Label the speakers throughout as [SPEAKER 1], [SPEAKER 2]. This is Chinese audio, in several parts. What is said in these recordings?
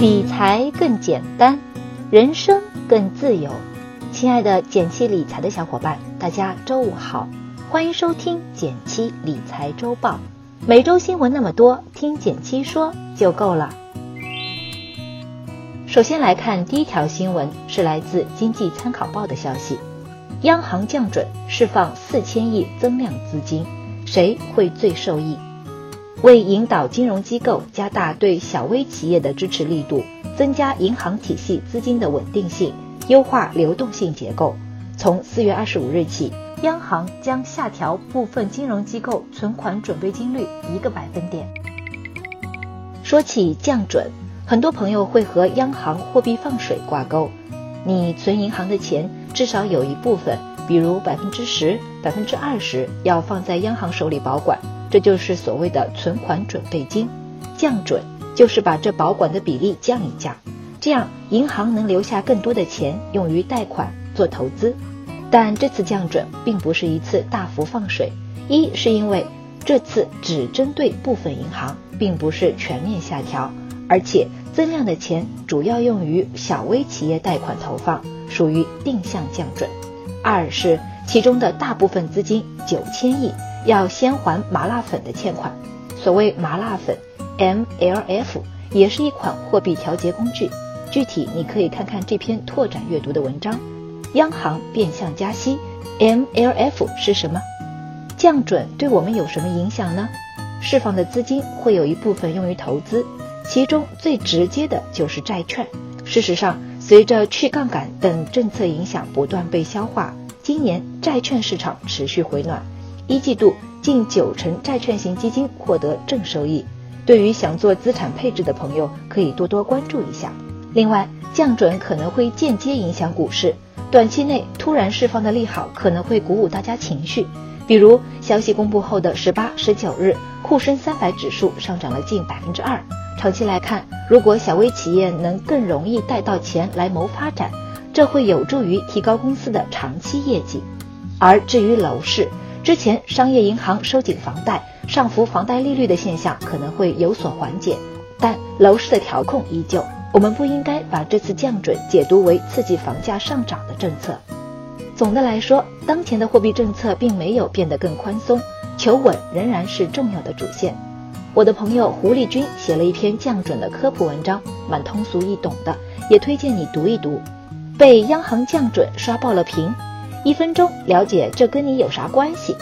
[SPEAKER 1] 理财更简单，人生更自由。亲爱的减七理财的小伙伴，大家周五好，欢迎收听减七理财周报。每周新闻那么多，听减七说就够了。首先来看第一条新闻，是来自《经济参考报》的消息：央行降准，释放四千亿增量资金，谁会最受益？为引导金融机构加大对小微企业的支持力度，增加银行体系资金的稳定性，优化流动性结构，从四月二十五日起，央行将下调部分金融机构存款准备金率一个百分点。说起降准，很多朋友会和央行货币放水挂钩。你存银行的钱，至少有一部分，比如百分之十、百分之二十，要放在央行手里保管。这就是所谓的存款准备金，降准就是把这保管的比例降一降，这样银行能留下更多的钱用于贷款做投资。但这次降准并不是一次大幅放水，一是因为这次只针对部分银行，并不是全面下调，而且增量的钱主要用于小微企业贷款投放，属于定向降准。二是其中的大部分资金九千亿。要先还麻辣粉的欠款。所谓麻辣粉，MLF 也是一款货币调节工具。具体你可以看看这篇拓展阅读的文章。央行变相加息，MLF 是什么？降准对我们有什么影响呢？释放的资金会有一部分用于投资，其中最直接的就是债券。事实上，随着去杠杆等政策影响不断被消化，今年债券市场持续回暖。一季度近九成债券型基金获得正收益，对于想做资产配置的朋友可以多多关注一下。另外，降准可能会间接影响股市，短期内突然释放的利好可能会鼓舞大家情绪。比如消息公布后的十八、十九日，沪深三百指数上涨了近百分之二。长期来看，如果小微企业能更容易贷到钱来谋发展，这会有助于提高公司的长期业绩。而至于楼市，之前商业银行收紧房贷、上浮房贷利率的现象可能会有所缓解，但楼市的调控依旧。我们不应该把这次降准解读为刺激房价上涨的政策。总的来说，当前的货币政策并没有变得更宽松，求稳仍然是重要的主线。我的朋友胡立军写了一篇降准的科普文章，蛮通俗易懂的，也推荐你读一读。被央行降准刷爆了屏。一分钟了解这跟你有啥关系？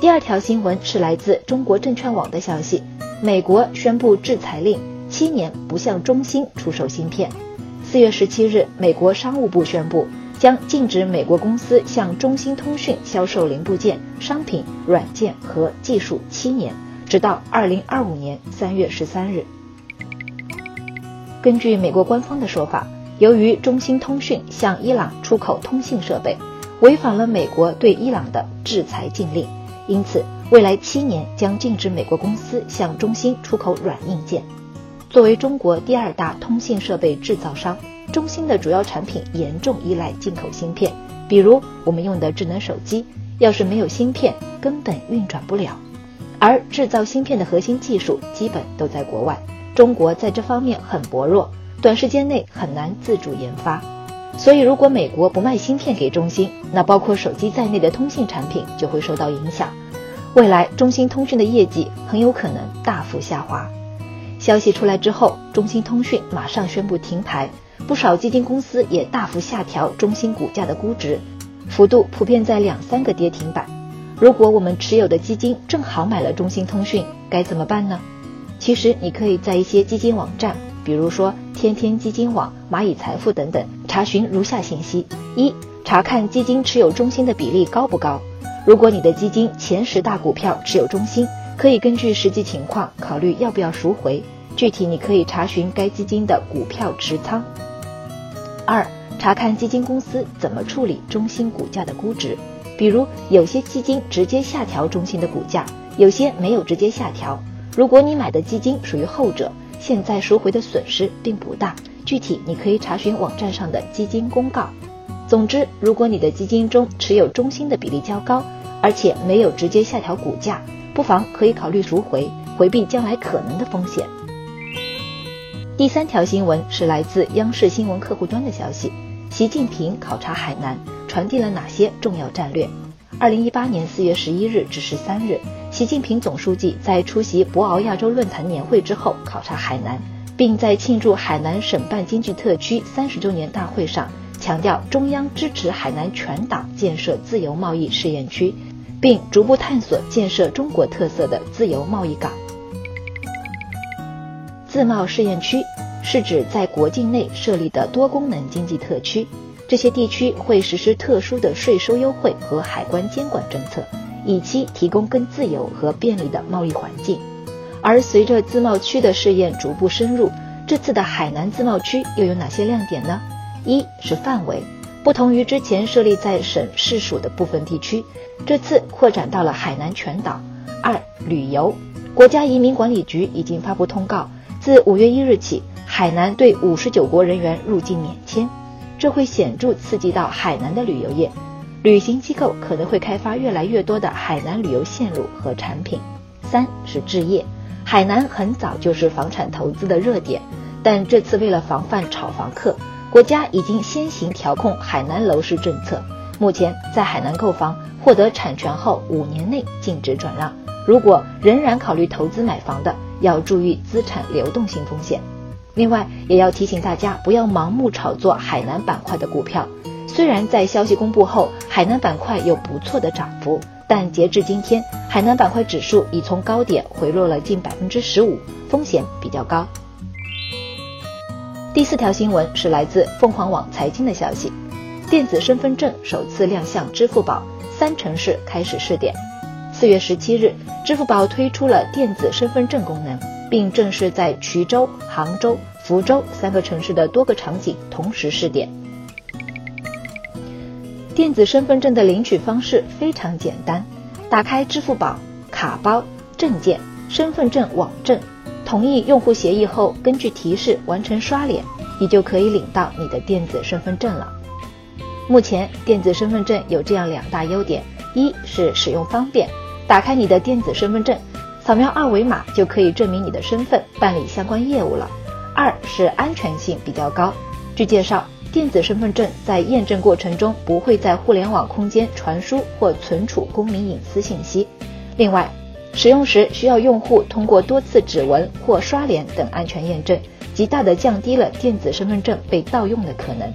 [SPEAKER 1] 第二条新闻是来自中国证券网的消息：美国宣布制裁令，七年不向中兴出售芯片。四月十七日，美国商务部宣布将禁止美国公司向中兴通讯销售零部件、商品、软件和技术七年，直到二零二五年三月十三日。根据美国官方的说法。由于中兴通讯向伊朗出口通信设备，违反了美国对伊朗的制裁禁令，因此未来七年将禁止美国公司向中兴出口软硬件。作为中国第二大通信设备制造商，中兴的主要产品严重依赖进口芯片，比如我们用的智能手机，要是没有芯片，根本运转不了。而制造芯片的核心技术基本都在国外，中国在这方面很薄弱。短时间内很难自主研发，所以如果美国不卖芯片给中兴，那包括手机在内的通信产品就会受到影响。未来中兴通讯的业绩很有可能大幅下滑。消息出来之后，中兴通讯马上宣布停牌，不少基金公司也大幅下调中兴股价的估值，幅度普遍在两三个跌停板。如果我们持有的基金正好买了中兴通讯，该怎么办呢？其实你可以在一些基金网站。比如说，天天基金网、蚂蚁财富等等，查询如下信息：一、查看基金持有中心的比例高不高。如果你的基金前十大股票持有中心，可以根据实际情况考虑要不要赎回。具体你可以查询该基金的股票持仓。二、查看基金公司怎么处理中心股价的估值。比如，有些基金直接下调中心的股价，有些没有直接下调。如果你买的基金属于后者。现在赎回的损失并不大，具体你可以查询网站上的基金公告。总之，如果你的基金中持有中心的比例较高，而且没有直接下调股价，不妨可以考虑赎回，回避将来可能的风险。第三条新闻是来自央视新闻客户端的消息：习近平考察海南，传递了哪些重要战略？二零一八年四月十一日至十三日，习近平总书记在出席博鳌亚洲论坛年会之后考察海南，并在庆祝海南省办经济特区三十周年大会上强调，中央支持海南全岛建设自由贸易试验区，并逐步探索建设中国特色的自由贸易港。自贸试验区是指在国境内设立的多功能经济特区，这些地区会实施特殊的税收优惠和海关监管政策，以期提供更自由和便利的贸易环境。而随着自贸区的试验逐步深入，这次的海南自贸区又有哪些亮点呢？一是范围，不同于之前设立在省市属的部分地区，这次扩展到了海南全岛。二旅游，国家移民管理局已经发布通告。自五月一日起，海南对五十九国人员入境免签，这会显著刺激到海南的旅游业，旅行机构可能会开发越来越多的海南旅游线路和产品。三是置业，海南很早就是房产投资的热点，但这次为了防范炒房客，国家已经先行调控海南楼市政策。目前在海南购房，获得产权后五年内禁止转让。如果仍然考虑投资买房的，要注意资产流动性风险。另外，也要提醒大家不要盲目炒作海南板块的股票。虽然在消息公布后，海南板块有不错的涨幅，但截至今天，海南板块指数已从高点回落了近百分之十五，风险比较高。第四条新闻是来自凤凰网财经的消息：电子身份证首次亮相支付宝，三城市开始试点。四月十七日，支付宝推出了电子身份证功能，并正式在衢州、杭州、福州三个城市的多个场景同时试点。电子身份证的领取方式非常简单，打开支付宝卡包证件身份证网证，同意用户协议后，根据提示完成刷脸，你就可以领到你的电子身份证了。目前，电子身份证有这样两大优点：一是使用方便。打开你的电子身份证，扫描二维码就可以证明你的身份，办理相关业务了。二是安全性比较高。据介绍，电子身份证在验证过程中不会在互联网空间传输或存储公民隐私信息。另外，使用时需要用户通过多次指纹或刷脸等安全验证，极大的降低了电子身份证被盗用的可能。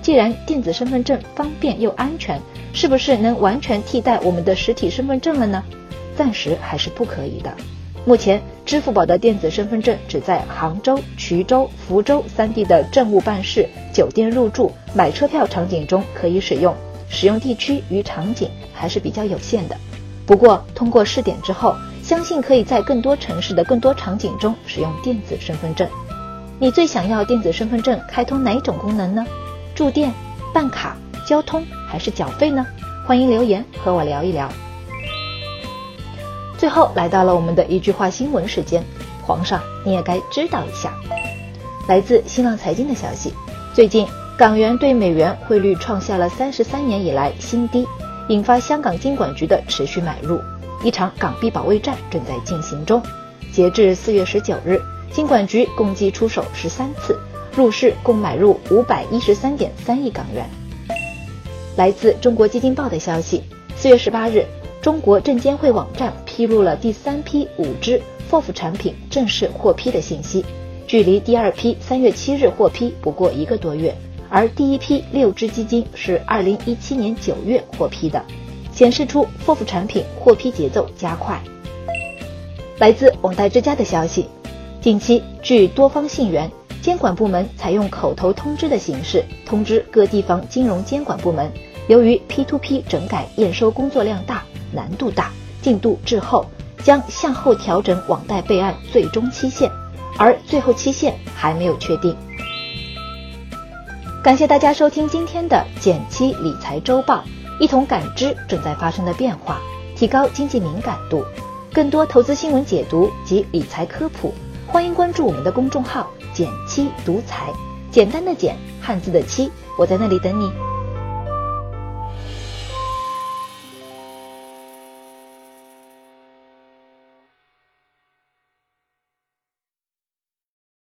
[SPEAKER 1] 既然电子身份证方便又安全，是不是能完全替代我们的实体身份证了呢？暂时还是不可以的。目前，支付宝的电子身份证只在杭州、衢州、福州三地的政务办事、酒店入住、买车票场景中可以使用，使用地区与场景还是比较有限的。不过，通过试点之后，相信可以在更多城市的更多场景中使用电子身份证。你最想要电子身份证开通哪一种功能呢？住店、办卡、交通还是缴费呢？欢迎留言和我聊一聊。最后来到了我们的一句话新闻时间，皇上你也该知道一下。来自新浪财经的消息，最近港元对美元汇率创下了三十三年以来新低，引发香港金管局的持续买入，一场港币保卫战正在进行中。截至四月十九日，金管局共计出手十三次。入市共买入五百一十三点三亿港元。来自中国基金报的消息，四月十八日，中国证监会网站披露了第三批五只 FOF 产品正式获批的信息，距离第二批三月七日获批不过一个多月，而第一批六只基金是二零一七年九月获批的，显示出 FOF 产品获批节奏加快。来自网贷之家的消息，近期据多方信源。监管部门采用口头通知的形式通知各地方金融监管部门，由于 P2P 整改验收工作量大、难度大、进度滞后，将向后调整网贷备案最终期限，而最后期限还没有确定。感谢大家收听今天的减七理财周报，一同感知正在发生的变化，提高经济敏感度。更多投资新闻解读及理财科普，欢迎关注我们的公众号。减七独裁，简单的减，汉字的七，我在那里等你。